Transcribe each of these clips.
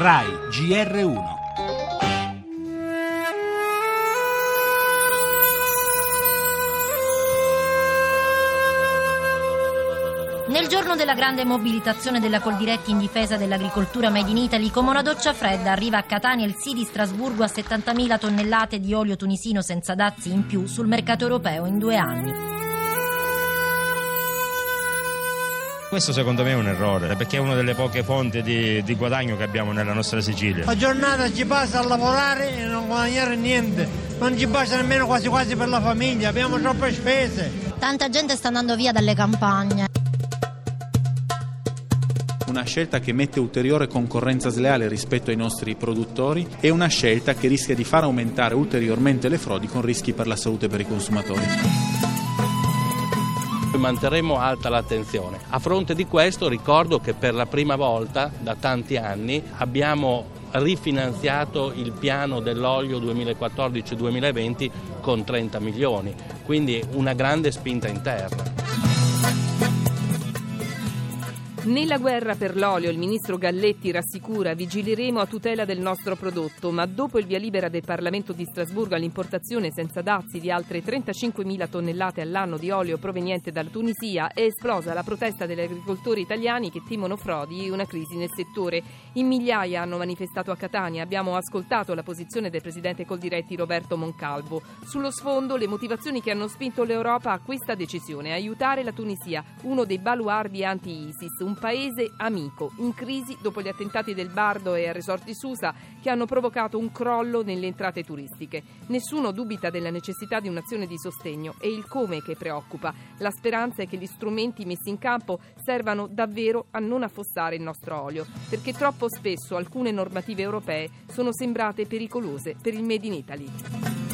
RAI GR1 Nel giorno della grande mobilitazione della Coldiretti in difesa dell'agricoltura made in Italy, come una doccia fredda arriva a Catania il sì di Strasburgo a 70.000 tonnellate di olio tunisino senza dazi in più sul mercato europeo in due anni. Questo secondo me è un errore, perché è una delle poche fonti di, di, guadagno che abbiamo nella nostra Sicilia. La giornata ci passa a lavorare e non guadagnare niente, non ci basta nemmeno quasi quasi per la famiglia, abbiamo troppe spese. Tanta gente sta andando via dalle campagne una scelta che mette ulteriore concorrenza sleale rispetto ai nostri produttori e una scelta che rischia di far aumentare ulteriormente le frodi con rischi per la salute e per i consumatori manterremo alta l'attenzione. A fronte di questo ricordo che per la prima volta da tanti anni abbiamo rifinanziato il piano dell'olio 2014-2020 con 30 milioni, quindi una grande spinta interna. Nella guerra per l'olio il ministro Galletti rassicura vigileremo a tutela del nostro prodotto, ma dopo il via libera del Parlamento di Strasburgo all'importazione senza dazi di altre 35.000 tonnellate all'anno di olio proveniente dalla Tunisia è esplosa la protesta degli agricoltori italiani che temono frodi e una crisi nel settore. In migliaia hanno manifestato a Catania, abbiamo ascoltato la posizione del presidente Coldiretti Roberto Moncalvo. Sullo sfondo le motivazioni che hanno spinto l'Europa a questa decisione, aiutare la Tunisia, uno dei baluardi anti-ISIS, paese amico, in crisi dopo gli attentati del Bardo e a Resort di Susa che hanno provocato un crollo nelle entrate turistiche. Nessuno dubita della necessità di un'azione di sostegno, è il come che preoccupa. La speranza è che gli strumenti messi in campo servano davvero a non affossare il nostro olio, perché troppo spesso alcune normative europee sono sembrate pericolose per il Made in Italy.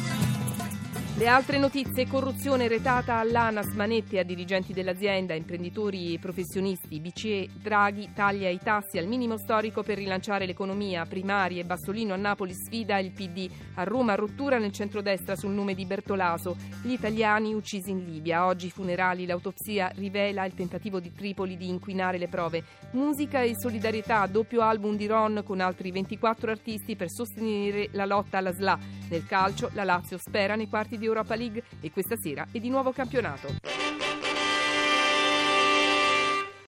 Le altre notizie, corruzione retata all'ANAS, Manetti a dirigenti dell'azienda, imprenditori e professionisti, BCE, Draghi taglia i tassi al minimo storico per rilanciare l'economia, primarie, Bassolino a Napoli sfida il PD, a Roma rottura nel centrodestra sul nome di Bertolaso, gli italiani uccisi in Libia, oggi funerali, l'autopsia rivela il tentativo di Tripoli di inquinare le prove, musica e solidarietà, doppio album di Ron con altri 24 artisti per sostenere la lotta alla SLA, nel calcio la Lazio spera nei quarti Europa League e questa sera è di nuovo campionato.